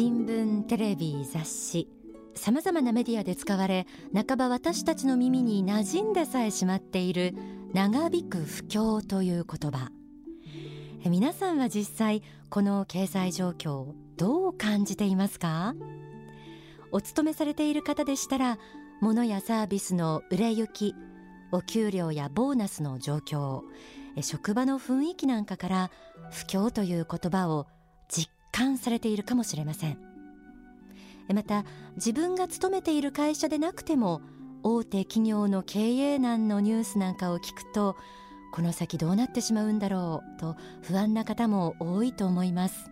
新聞テレビ雑誌さまざまなメディアで使われ半ば私たちの耳に馴染んでさえしまっている長引く不況という言葉。皆さんは実際この経済状況をどう感じていますか？お勤めされている方でしたら物やサービスの売れ行きお給料やボーナスの状況職場の雰囲気なんかから不況という言葉を感されているかもしれません。また自分が勤めている会社でなくても大手企業の経営難のニュースなんかを聞くとこの先どうなってしまうんだろうと不安な方も多いと思います。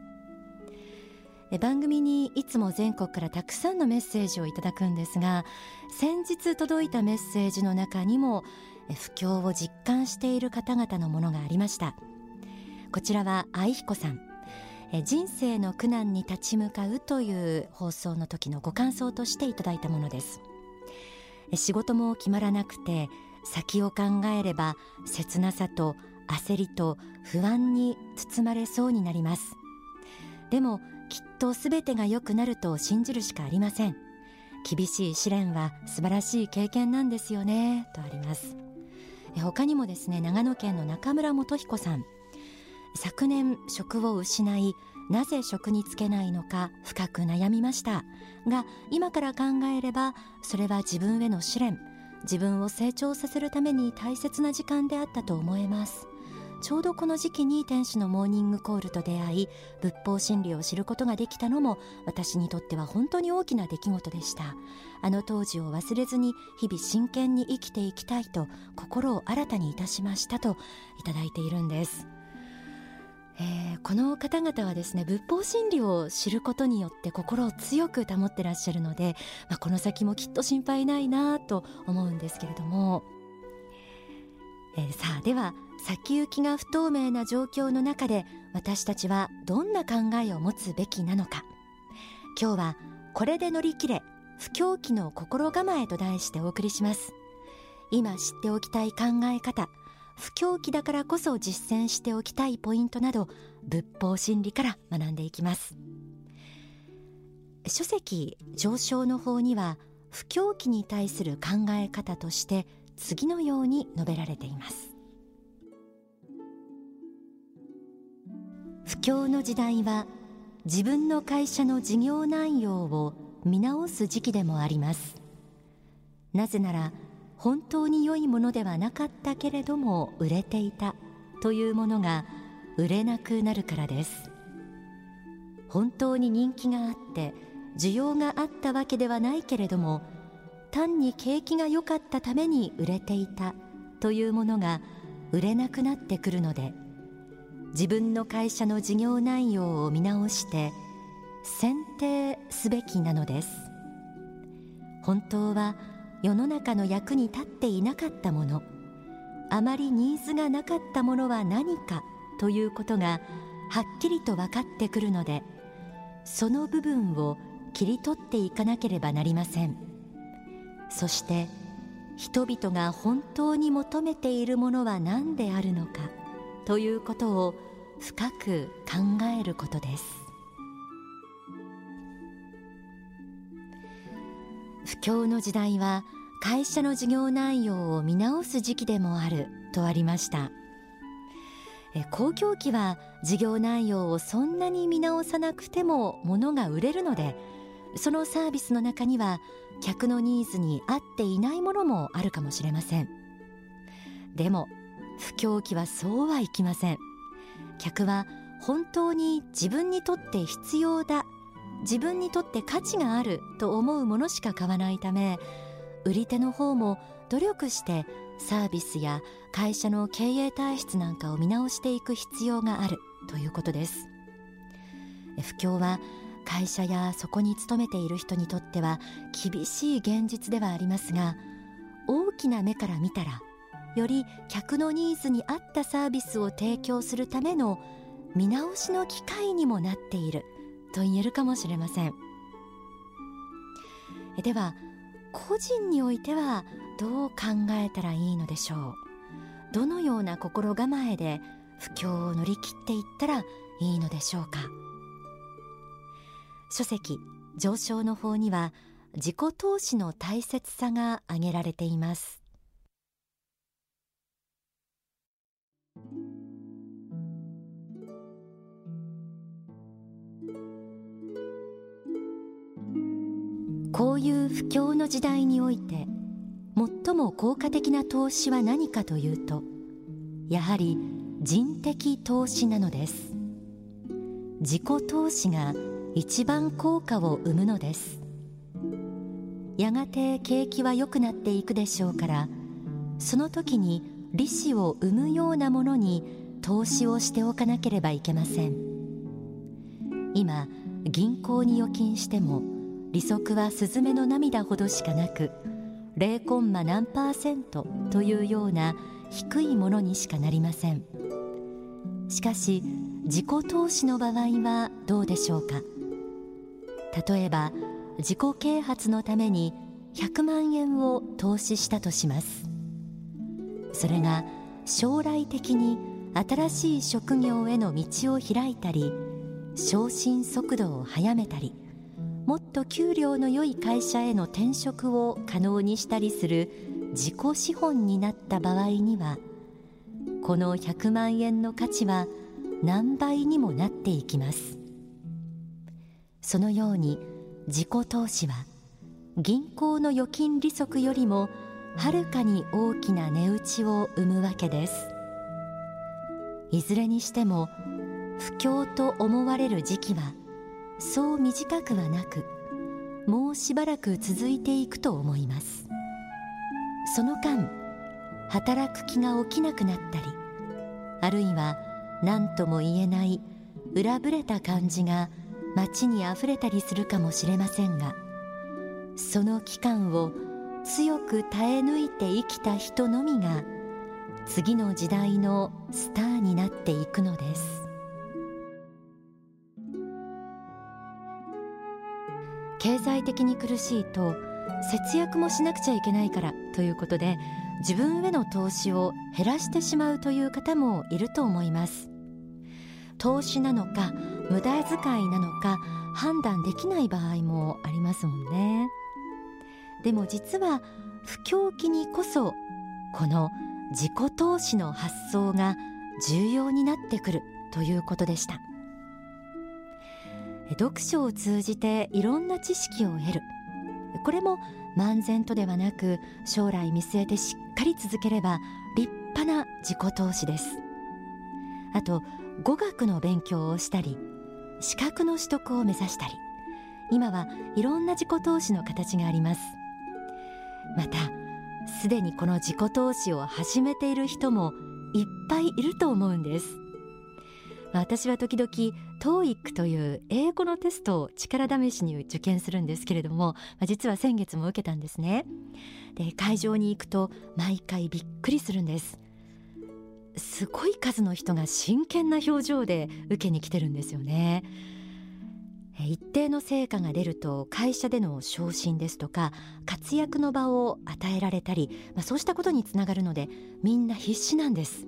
番組にいつも全国からたくさんのメッセージをいただくんですが先日届いたメッセージの中にも不況を実感している方々のものがありました。こちらは愛彦さん。人生の苦難に立ち向かうという放送の時のご感想としていただいたものです。仕事も決まらなくて先を考えれば切なさと焦りと不安に包まれそうになります。でもきっと全てが良くなると信じるしかありません。厳しい試練は素晴らしい経験なんですよねとあります。他にもですね長野県の中村元彦さん。昨年職を失いなぜ職に就けないのか深く悩みました。が今から考えればそれは自分への試練自分を成長させるために大切な時間であったと思えます。ちょうどこの時期に天使のモーニングコールと出会い仏法真理を知ることができたのも私にとっては本当に大きな出来事でした。あの当時を忘れずに日々真剣に生きていきたいと心を新たにいたしましたといただいているんです。えー、この方々はですね仏法真理を知ることによって心を強く保ってらっしゃるので、まあ、この先もきっと心配ないなと思うんですけれども、えー、さあでは先行きが不透明な状況の中で私たちはどんな考えを持つべきなのか。今日はこれで乗り切れ不況期の心構えと題してお送りします。今知っておきたい考え方不況期だからこそ実践しておきたいポイントなど仏法真理から学んでいきます。書籍上昇の方には不況期に対する考え方として次のように述べられています。不況の時代は自分の会社の事業内容を見直す時期でもあります。なぜなら本当に良いものではなかったけれども売れていたというものが売れなくなるからです。本当に人気があって需要があったわけではないけれども単に景気が良かったために売れていたというものが売れなくなってくるので自分の会社の事業内容を見直して選定すべきなのです。本当は世の中の役に立っていなかったもの。あまりニーズがなかったものは何かということがはっきりと分かってくるのでその部分を切り取っていかなければなりません。そして人々が本当に求めているものは何であるのかということを深く考えることです。不況の時代は会社の事業内容を見直す時期でもあるとありました。公共機は事業内容をそんなに見直さなくても物が売れるのでそのサービスの中には客のニーズに合っていないものもあるかもしれません。でも不況期はそうはいきません。客は本当に自分にとって必要だ自分にとって価値があると思うものしか買わないため売り手の方も努力してサービスや会社の経営体質なんかを見直していく必要があるということです。不況は会社やそこに勤めている人にとっては厳しい現実ではありますが大きな目から見たらより客のニーズに合ったサービスを提供するための見直しの機会にもなっていると言えるかもしれません。では個人においてはどう考えたらいいのでしょう？どのような心構えで不況を乗り切っていったらいいのでしょうか？書籍上昇の法には自己投資の大切さが挙げられています。こういう不況の時代において最も効果的な投資は何かというとやはり人的投資なのです。自己投資が一番効果を生むのです。やがて景気は良くなっていくでしょうからその時に利子を生むようなものに投資をしておかなければいけません。今銀行に預金しても利息はスズメの涙ほどしかなく0コンマ何パーセントというような低いものにしかなりません。しかし自己投資の場合はどうでしょうか？例えば自己啓発のために100万円を投資したとします。それが将来的に新しい職業への道を開いたり昇進速度を速めたりもっと給料の良い会社への転職を可能にしたりする自己資本になった場合にはこの100万円の価値は何倍にもなっていきます。そのように自己投資は銀行の預金利息よりもはるかに大きな値打ちを生むわけです。いずれにしても不況と思われる時期はそう短くはなくもうしばらく続いていくと思います。その間働く気が起きなくなったりあるいは何とも言えない裏ぶれた感じが街にあふれたりするかもしれませんがその期間を強く耐え抜いて生きた人のみが次の時代のスターになっていくのです。経済的に苦しいと節約もしなくちゃいけないからということで自分への投資を減らしてしまうという方もいると思います。投資なのか無駄遣いなのか判断できない場合もありますもんね。でも実は不況期にこそこの自己投資の発想が重要になってくるということでした。読書を通じていろんな知識を得る。これも漫然とではなく将来見据えてしっかり続ければ立派な自己投資です。あと語学の勉強をしたり資格の取得を目指したり今はいろんな自己投資の形があります。またすでにこの自己投資を始めている人もいっぱいいると思うんです。私は時々 TOEIC という英語のテストを力試しに受験するんですけれども実は先月も受けたんですね。で会場に行くと毎回びっくりするんです。すごい数の人が真剣な表情で受けに来てるんですよね。一定の成果が出ると会社での昇進ですとか活躍の場を与えられたり、まあ、そうしたことにつながるのでみんな必死なんです。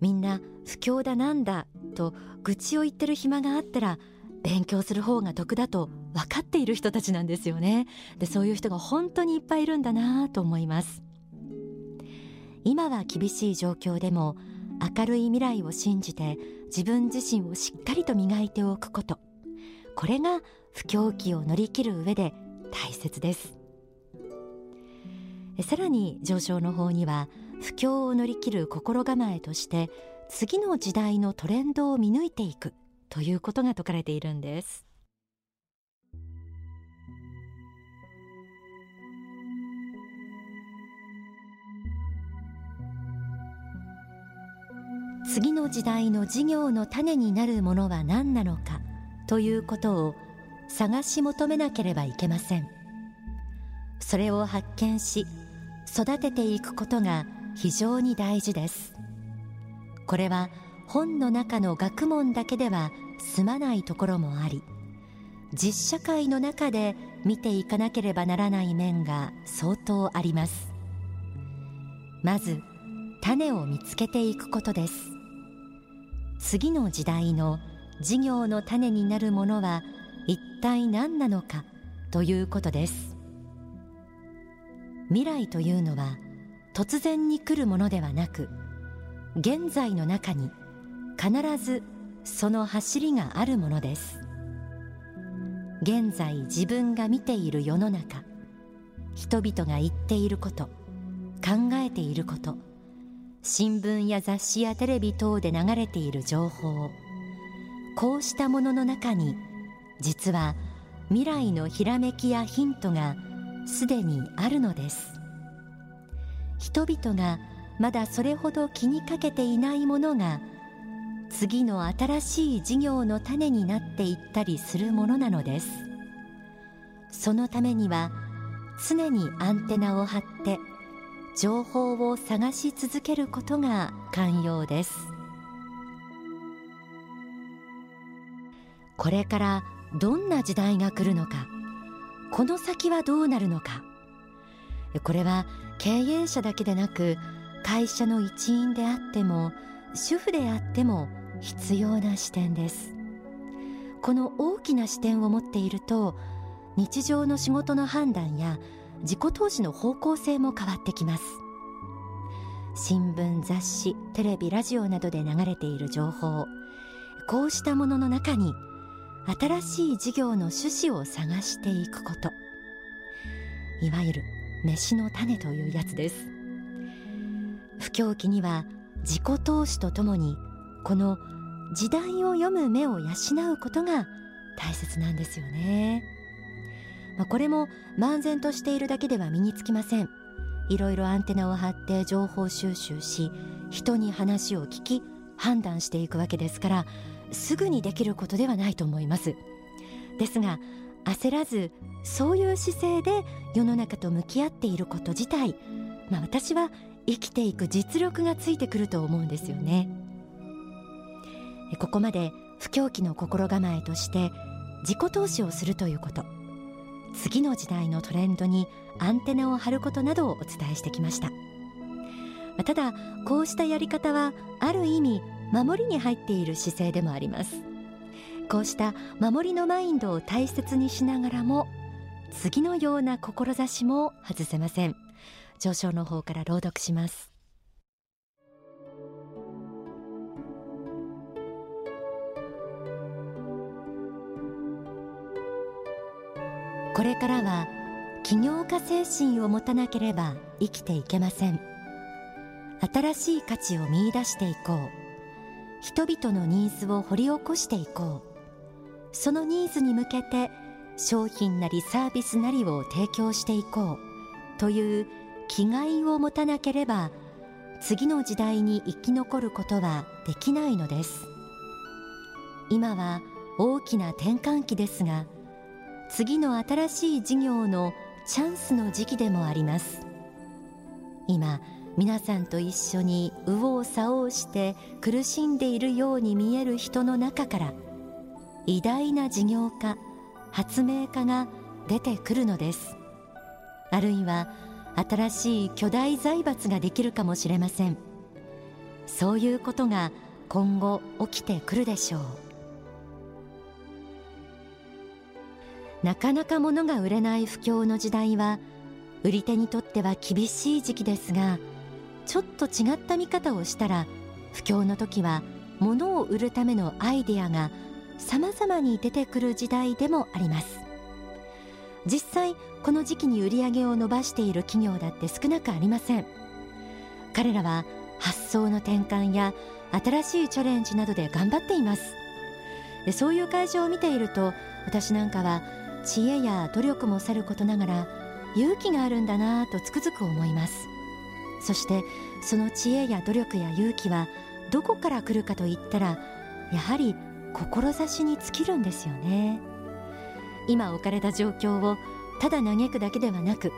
みんな不況だなんだと愚痴を言ってる暇があったら勉強する方が得だと分かっている人たちなんですよね。でそういう人が本当にいっぱいいるんだなと思います。今は厳しい状況でも明るい未来を信じて自分自身をしっかりと磨いておくこと。これが不況期を乗り切る上で大切です。さらに上昇の方には不況を乗り切る心構えとして次の時代のトレンドを見抜いていくということが説かれているんです。次の時代の事業の種になるものは何なのかということを探し求めなければいけません。それを発見し育てていくことが非常に大事です。これは本の中の学問だけでは済まないところもあり実社会の中で見ていかなければならない面が相当あります。まず種を見つけていくことです。次の時代の事業の種になるものは一体何なのかということです。未来というのは突然に来るものではなく現在の中に必ずその走りがあるものです。現在自分が見ている世の中人々が言っていること考えていること新聞や雑誌やテレビ等で流れている情報こうしたものの中に実は未来のひらめきやヒントがすでにあるのです。人々がまだそれほど気にかけていないものが次の新しい事業の種になっていったりするものなのです。そのためには常にアンテナを張って情報を探し続けることが肝要です。これからどんな時代が来るのかこの先はどうなるのか。これは経営者だけでなく会社の一員であっても主婦であっても必要な視点です。この大きな視点を持っていると日常の仕事の判断や自己投資の方向性も変わってきます。新聞雑誌テレビラジオなどで流れている情報こうしたものの中に新しい事業の趣旨を探していくこと。いわゆる飯の種というやつです。不況期には自己投資とともにこの時代を読む目を養うことが大切なんですよね、まあ、これも漫然としているだけでは身につきません。いろいろアンテナを張って情報収集し人に話を聞き判断していくわけですからすぐにできることではないと思います。ですが焦らずそういう姿勢で世の中と向き合っていること自体、まあ、私は生きていく実力がついてくると思うんですよね。ここまで不況期の心構えとして自己投資をするということ。次の時代のトレンドにアンテナを張ることなどをお伝えしてきました。ただこうしたやり方はある意味守りに入っている姿勢でもあります。こうした守りのマインドを大切にしながらも次のような志も外せません。上昇の方から朗読します。これからは起業家精神を持たなければ生きていけません。新しい価値を見出していこう。人々のニーズを掘り起こしていこう。そのニーズに向けて商品なりサービスなりを提供していこう。という気概を持たなければ次の時代に生き残ることはできないのです。今は大きな転換期ですが次の新しい事業のチャンスの時期でもあります。今皆さんと一緒に右往左往して苦しんでいるように見える人の中から偉大な事業家発明家が出てくるのです。あるいは新しい巨大財閥ができるかもしれません。そういうことが今後起きてくるでしょう。なかなか物が売れない不況の時代は売り手にとっては厳しい時期ですがちょっと違った見方をしたら不況の時は物を売るためのアイデアが様々に出てくる時代でもあります。実際この時期に売り上げを伸ばしている企業だって少なくありません。彼らは発想の転換や新しいチャレンジなどで頑張っています。そういう会社を見ていると私なんかは知恵や努力もさることながら勇気があるんだなぁとつくづく思います。そしてその知恵や努力や勇気はどこから来るかといったらやはり志に尽きるんですよね。今置かれた状況をただ嘆くだけではなく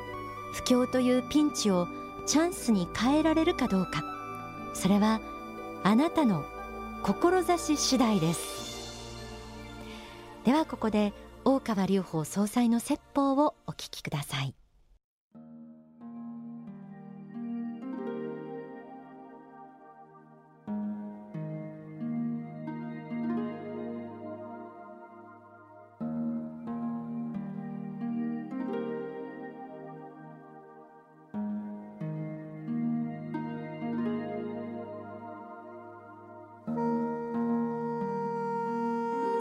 不況というピンチをチャンスに変えられるかどうか。それはあなたの志次第です。ではここで大川隆法総裁の説法をお聞きください。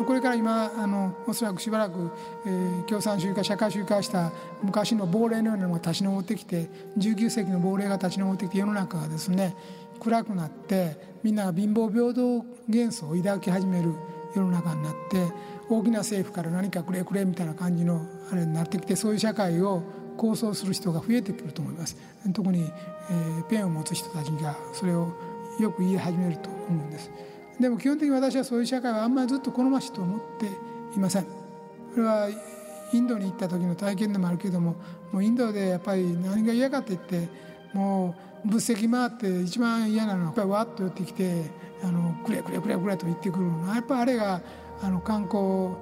これから今あのおそらくしばらく、えー、共産主義化社会主義化した昔の亡霊のようなのが立ち上ってきて19世紀の亡霊が立ち上ってきて世の中がですね暗くなってみんなが貧乏平等幻想を抱き始める世の中になって大きな政府から何かくれくれみたいな感じのあれになってきてそういう社会を構想する人が増えてくると思います。特に、えー、ペンを持つ人たちがそれをよく言い始めると思うんです。でも基本的に私はそういう社会はあんまりずっと好ましいと思っていませんこれはインドに行った時の体験でもあるけどももうインドでやっぱり何が嫌かって言ってもう物席回って一番嫌なのはやっぱりわっと寄ってきてあのくれくれくれくれと言ってくるのはやっぱあれがあの観光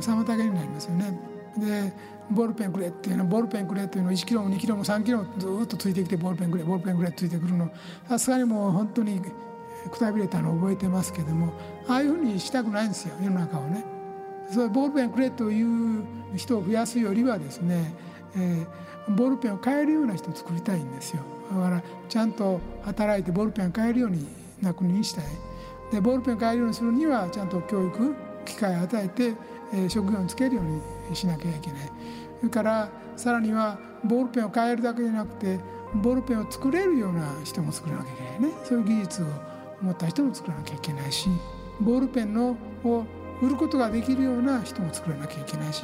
妨げになりますよね。でボールペンくれっていうのボールペンくれっていうのを1キロも2キロも3キロもずっとついてきてボールペンくれボールペンくれついてくるのさすがにもう本当にくたびれたのを覚えてますけどもああいうふうにしたくないんですよ世の中をね。そうボールペンくれという人を増やすよりはですね、えー、ボールペンを買えるような人を作りたいんですよ。だからちゃんと働いてボールペンを買えるようにな国にしたい。でボールペンを買えるようにするにはちゃんと教育機会を与えて、えー、職業につけるようにしなきゃいけない。それからさらにはボールペンを買えるだけじゃなくてボールペンを作れるような人も作らなきゃいけないね。そういう技術を持った人も作らなきゃいけないしボールペンのを売ることができるような人も作らなきゃいけないし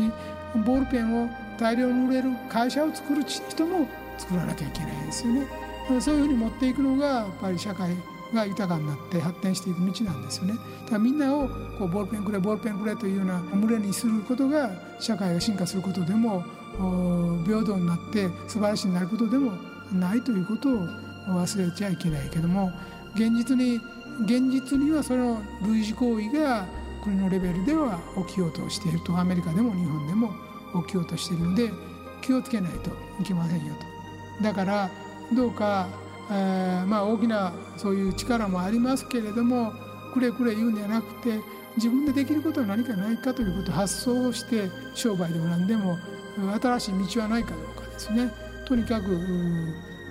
ボールペンを大量に売れる会社を作る人も作らなきゃいけないですよね。そういうふうに持っていくのがやっぱり社会が豊かになって発展していく道なんですよね。だからみんなをこうボールペンくれボールペンくれというような群れにすることが社会が進化することでも平等になって素晴らしいになることでもないということを忘れちゃいけないけども現実に現実にはその類似行為が国のレベルでは起きようとしていると。アメリカでも日本でも起きようとしているので気をつけないといけませんよと。だからどうか、えー、まあ大きなそういう力もありますけれどもくれくれ言うんじゃなくて自分でできることは何かないかということを発想をして商売でも何でも新しい道はないかどうかですね。とにかく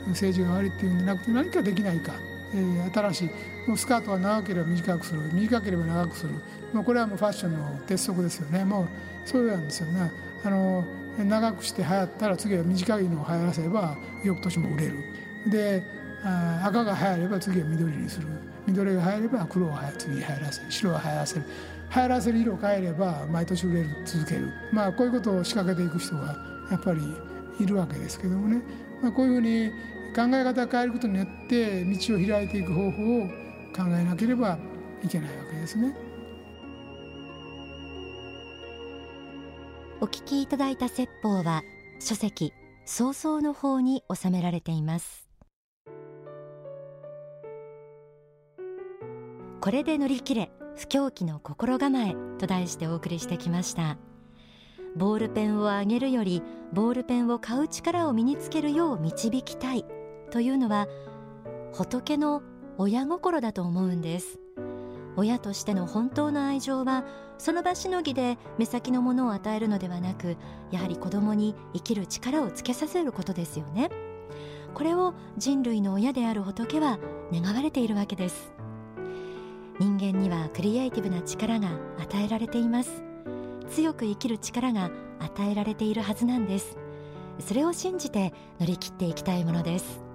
政治が悪いっていうんじゃなくて何かできないか、えー、新しい。スカートは長ければ短くする。短ければ長くする。もうこれはもうファッションの鉄則ですよね。もうそうなんですよね。あの長くして流行ったら次は短いのを流行らせれば翌年も売れる。で赤が流行れば次は緑にする。緑が流行れば黒を次流行らせる。白を流行らせる。流行らせる色を変えれば毎年売れる続ける。まあこういうことを仕掛けていく人がやっぱりいるわけですけどもね、まあ、こういうふうに考え方を変えることによって道を開いていく方法を考えなければいけないわけですね。お聞きいただいた説法は書籍創造の方に収められています。これで乗り切れ不況期の心構えと題してお送りしてきました。ボールペンをあげるよりボールペンを買う力を身につけるよう導きたい。というのは仏の親心だと思うんです。親としての本当の愛情はその場しのぎで目先のものを与えるのではなくやはり子供に生きる力をつけさせることですよね。これを人類の親である仏は願われているわけです。人間にはクリエイティブな力が与えられています。強く生きる力が与えられているはずなんです。それを信じて乗り切っていきたいものです。